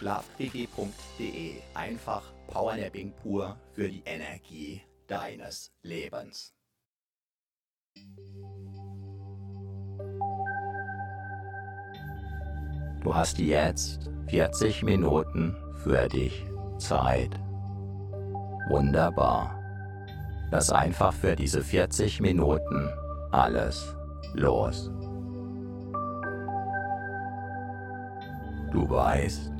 Schlafquickie.de. Einfach Powernapping pur für die Energie deines Lebens. Du hast jetzt 40 Minuten für dich Zeit. Wunderbar. Lass einfach für diese 40 Minuten alles los. Du weißt,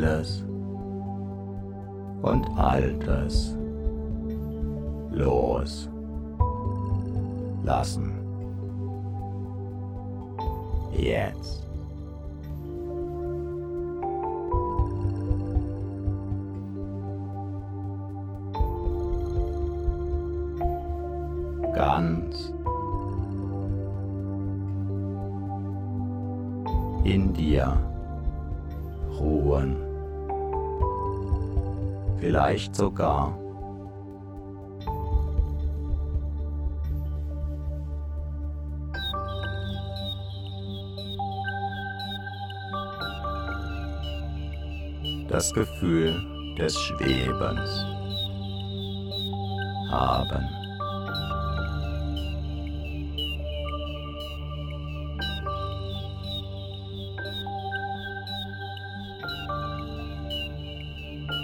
Alles und Altes los lassen. Jetzt. Ganz in dir ruhen vielleicht sogar das Gefühl des Schwebens haben.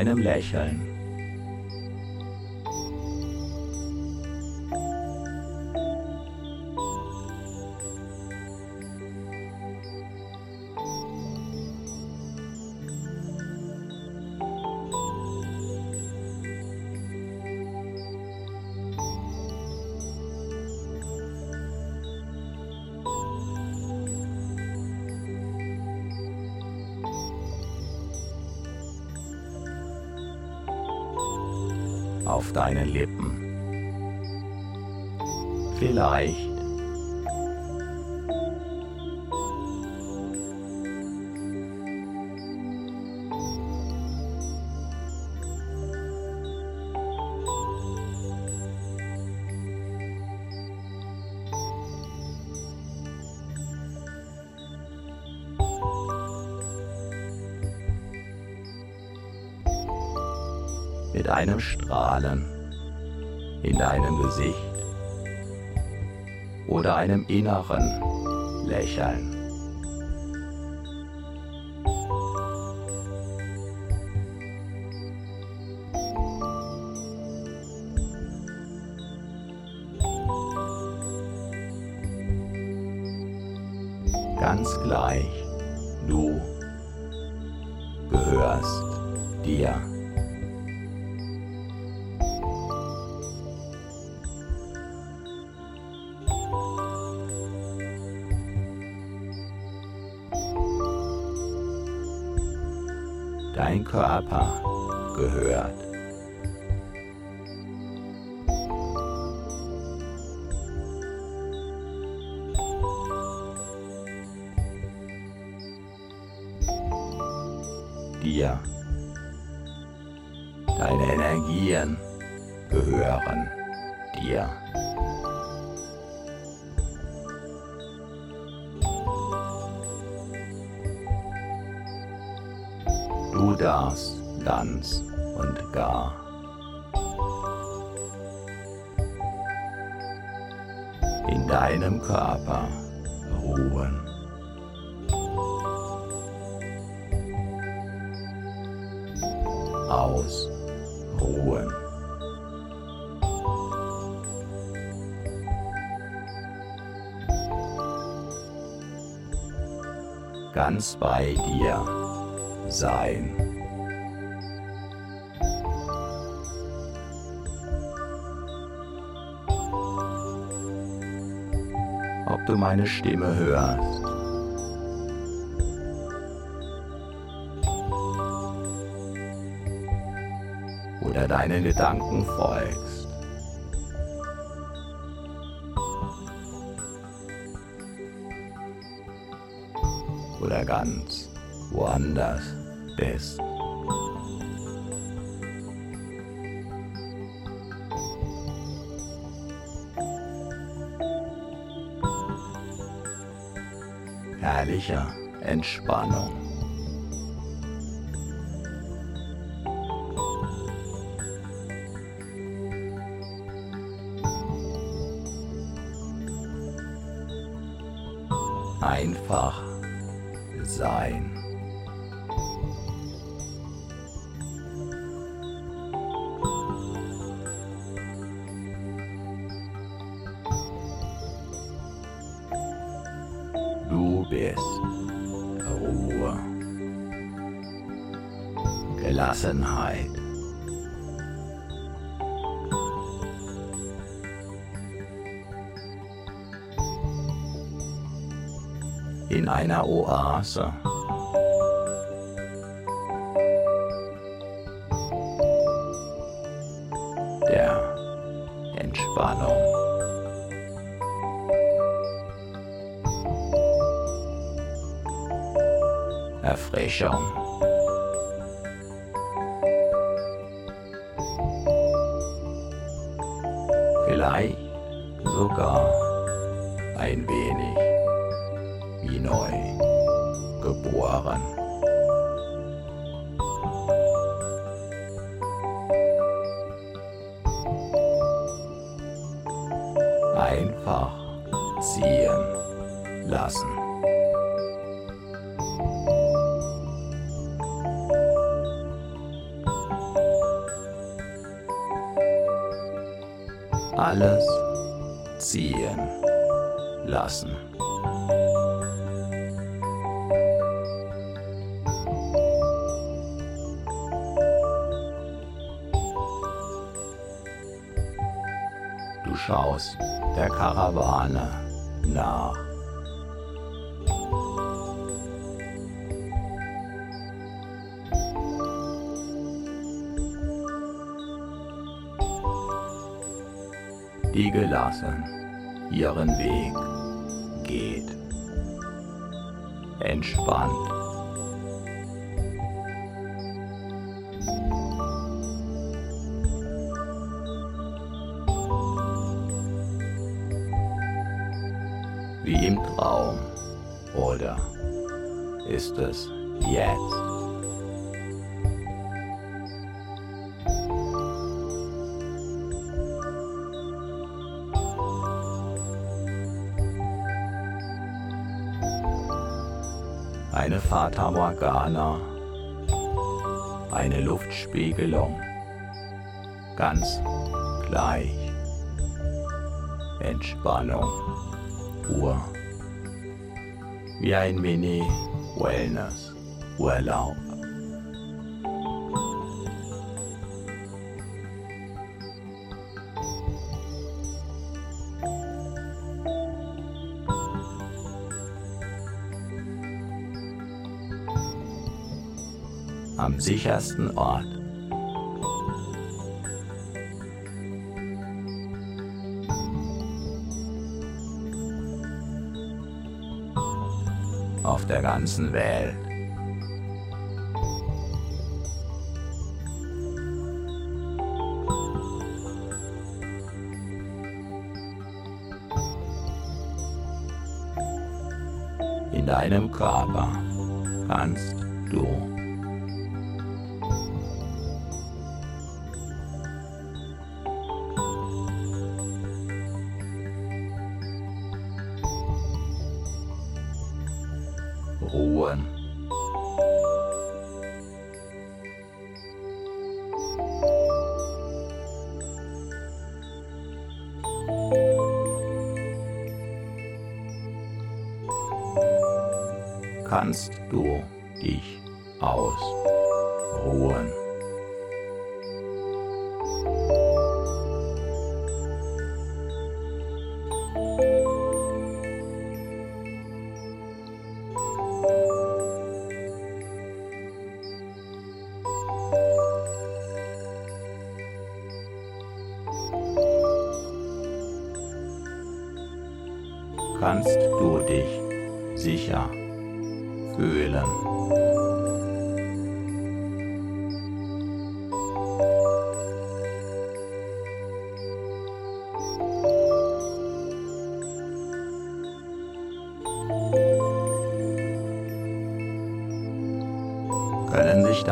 einem Lächeln. Auf deinen Lippen. Vielleicht einem inneren Lächeln. Dein Körper gehört dir. Ganz bei dir sein. Ob du meine Stimme hörst. Oder deinen Gedanken folgst. Oder ganz woanders bist. Herrlicher Entspannung. Einfach sein. Einer Oase. Der Entspannung. Erfrischung. Vielleicht sogar Karawane nach. Die gelassen ihren Weg geht. Entspannt. wie im Traum? Oder ist es jetzt? Eine Fata Morgana, eine Luftspiegelung, ganz gleich. Entspannung. Ruhe, wie ein Mini-Wellness-Urlaub. am sichersten Ort. Der ganzen Welt. In deinem Körper kannst du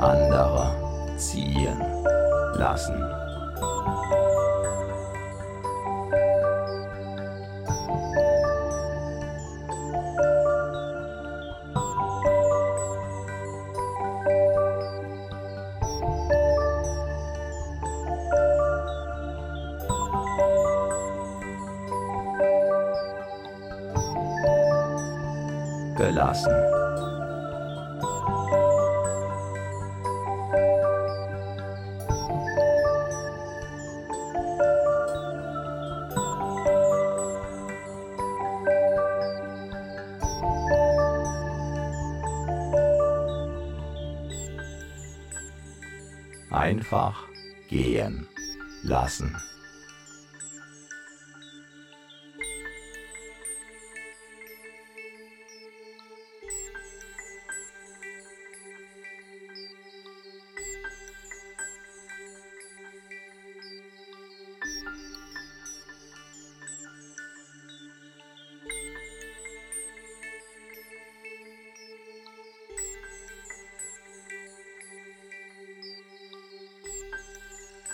Andere ziehen lassen. lassen.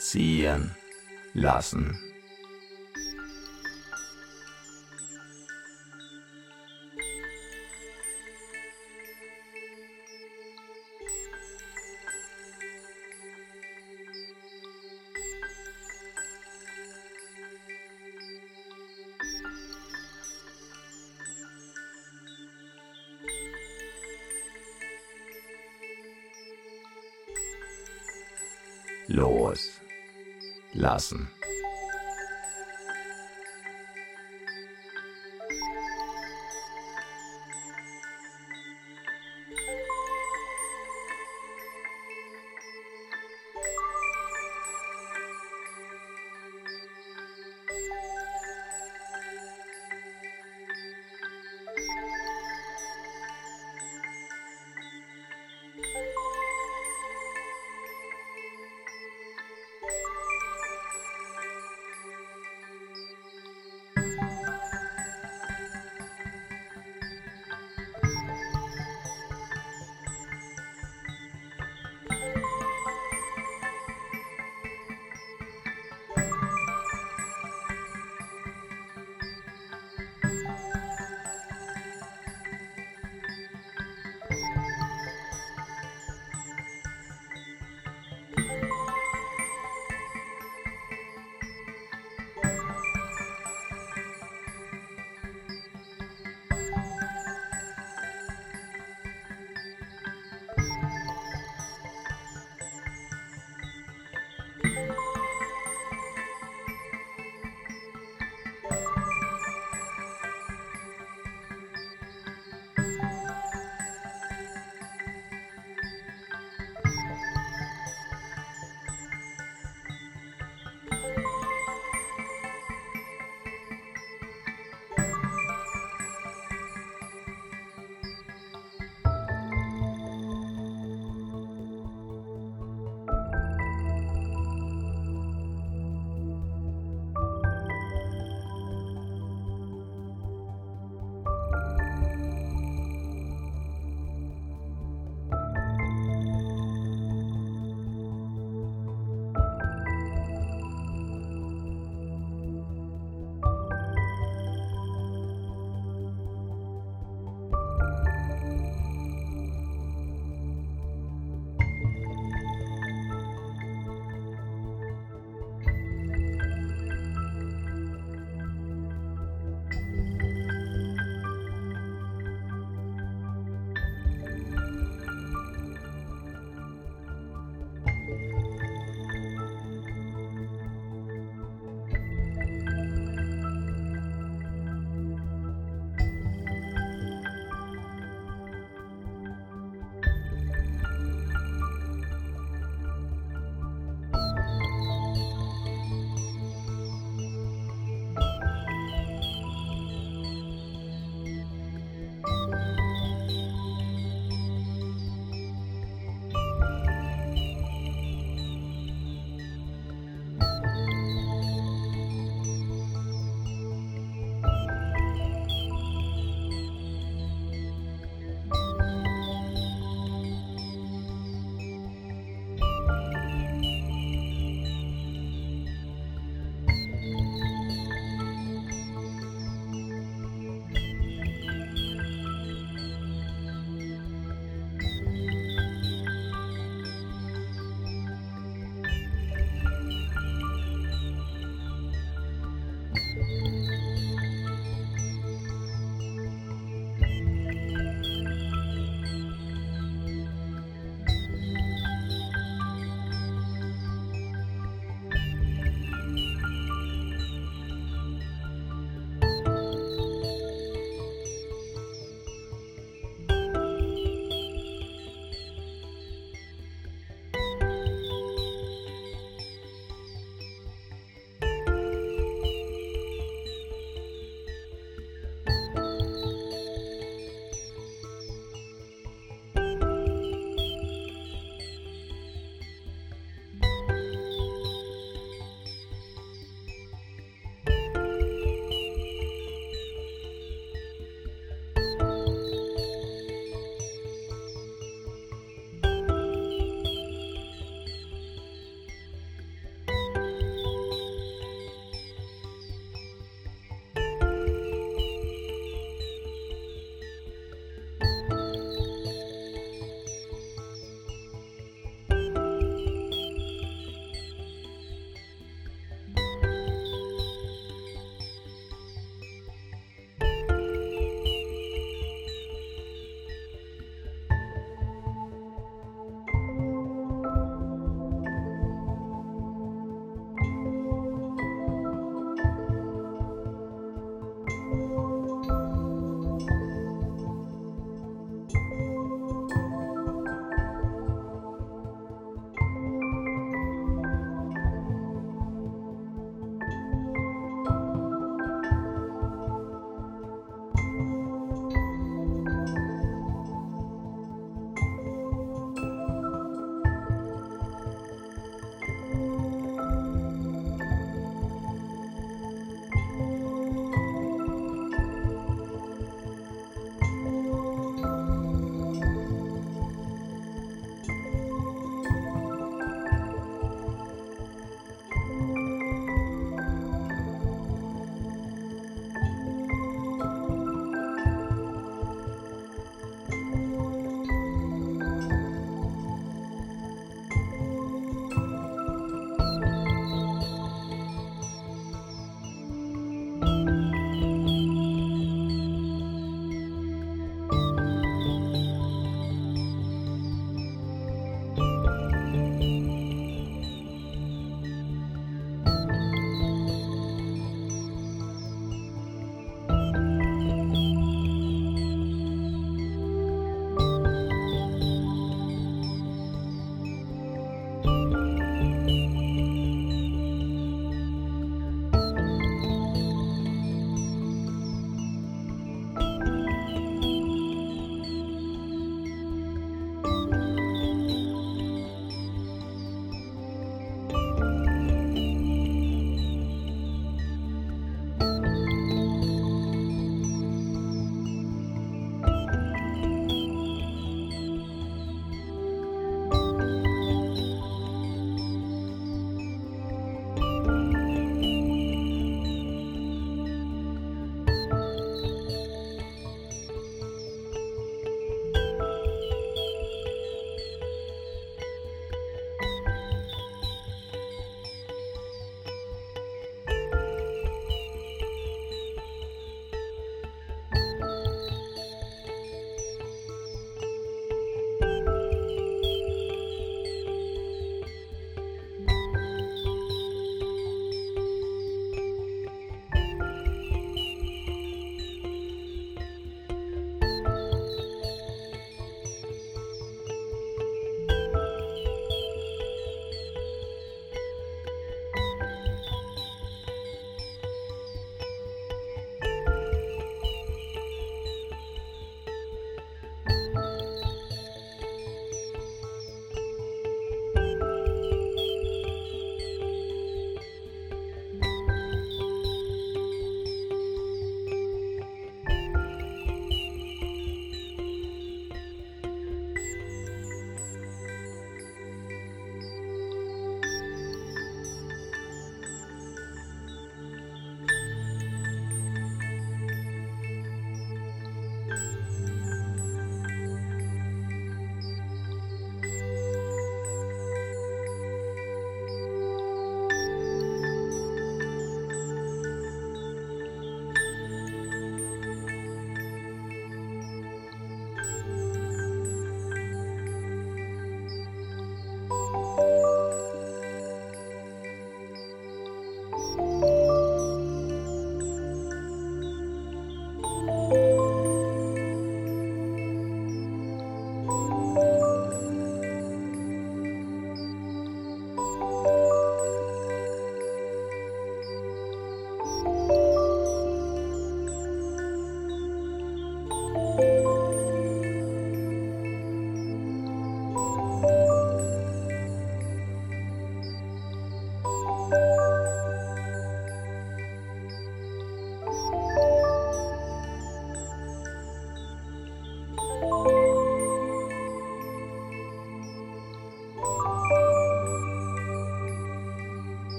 Ziehen. Lassen. Lassen.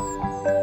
Bye.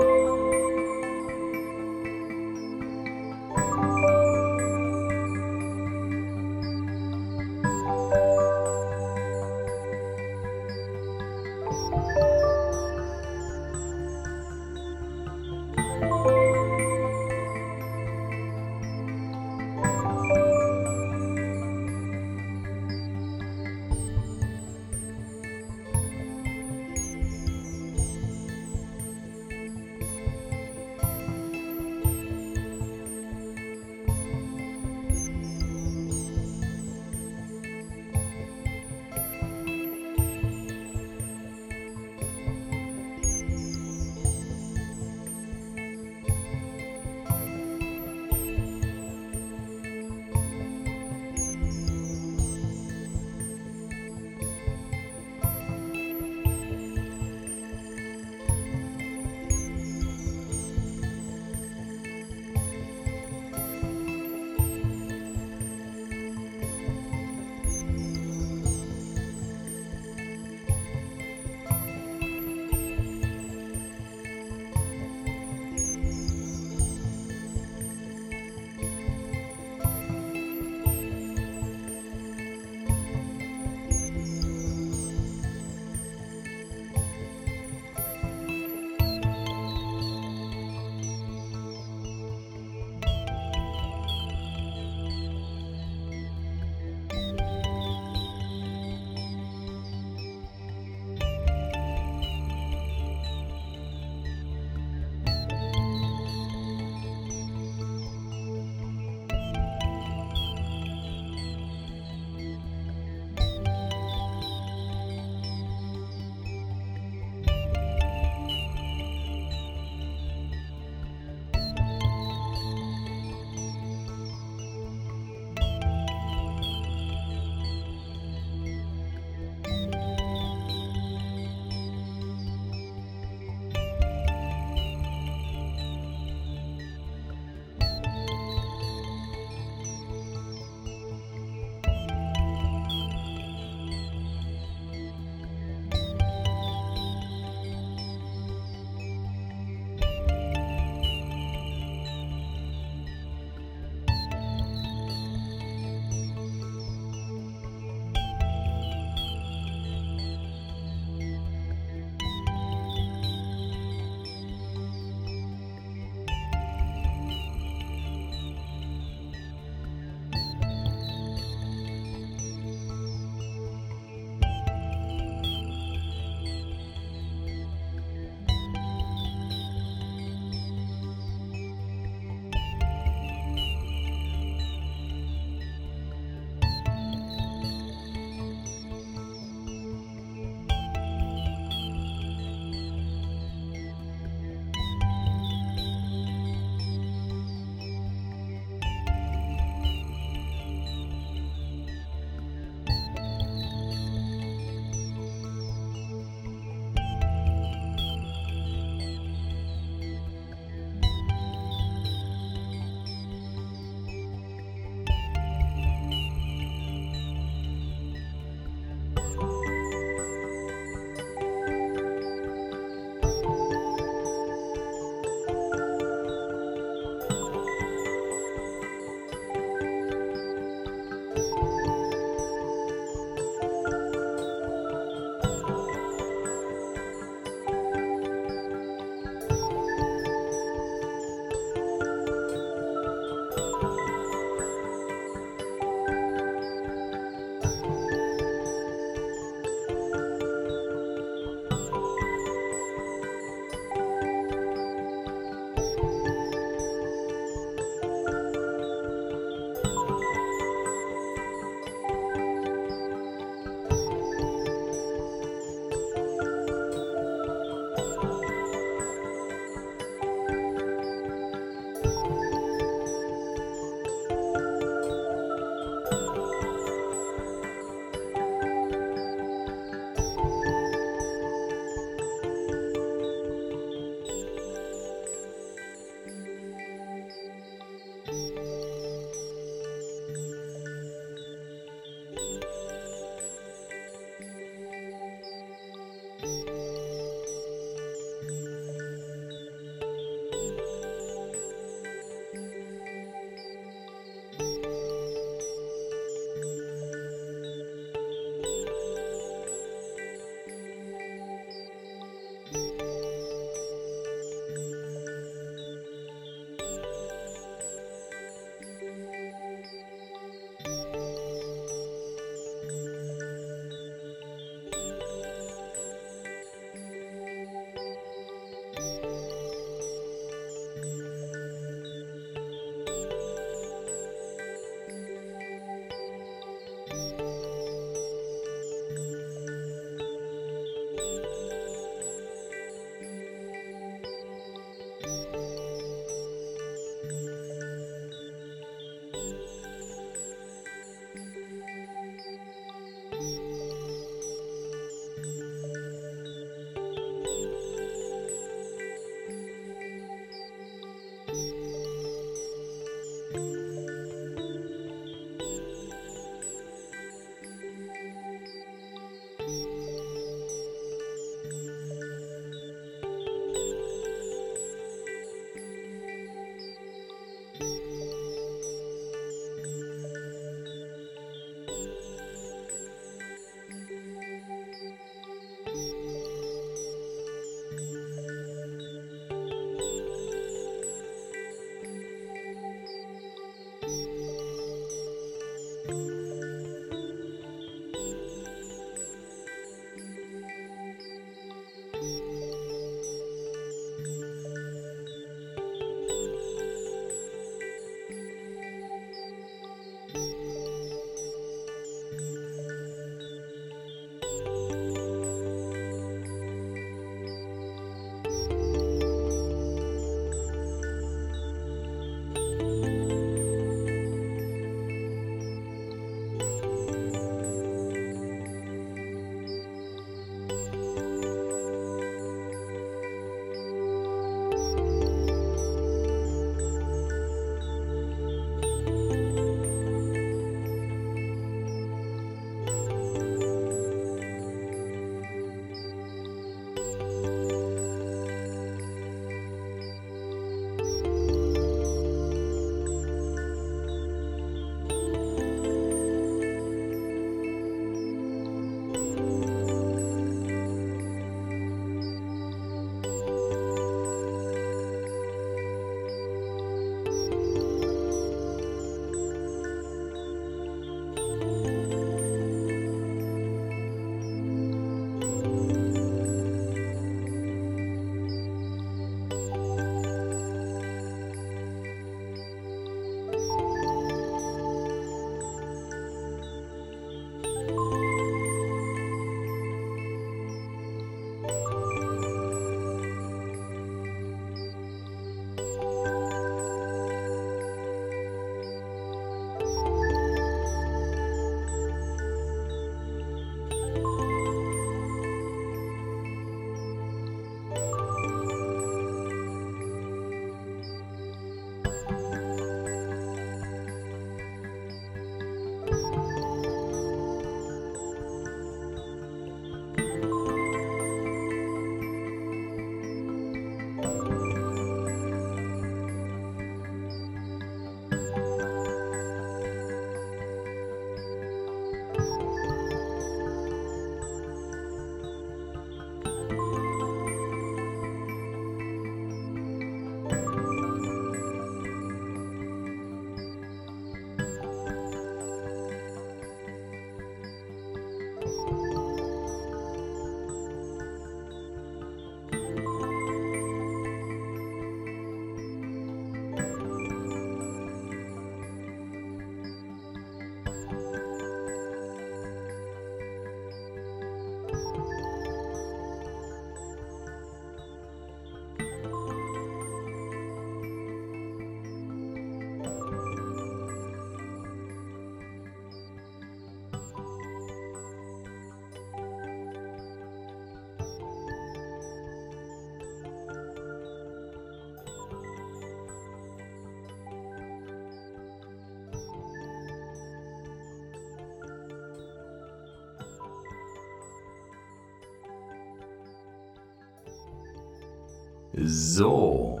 So,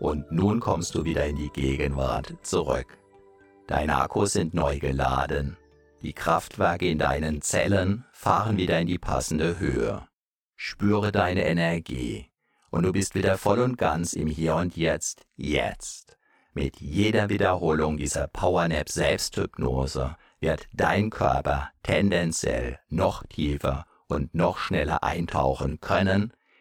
und nun kommst du wieder in die Gegenwart zurück. Deine Akkus sind neu geladen. Die Kraftwerke in deinen Zellen fahren wieder in die passende Höhe. Spüre deine Energie und du bist wieder voll und ganz im Hier und Jetzt, jetzt. Mit jeder Wiederholung dieser Powernap Selbsthypnose wird dein Körper tendenziell noch tiefer und noch schneller eintauchen können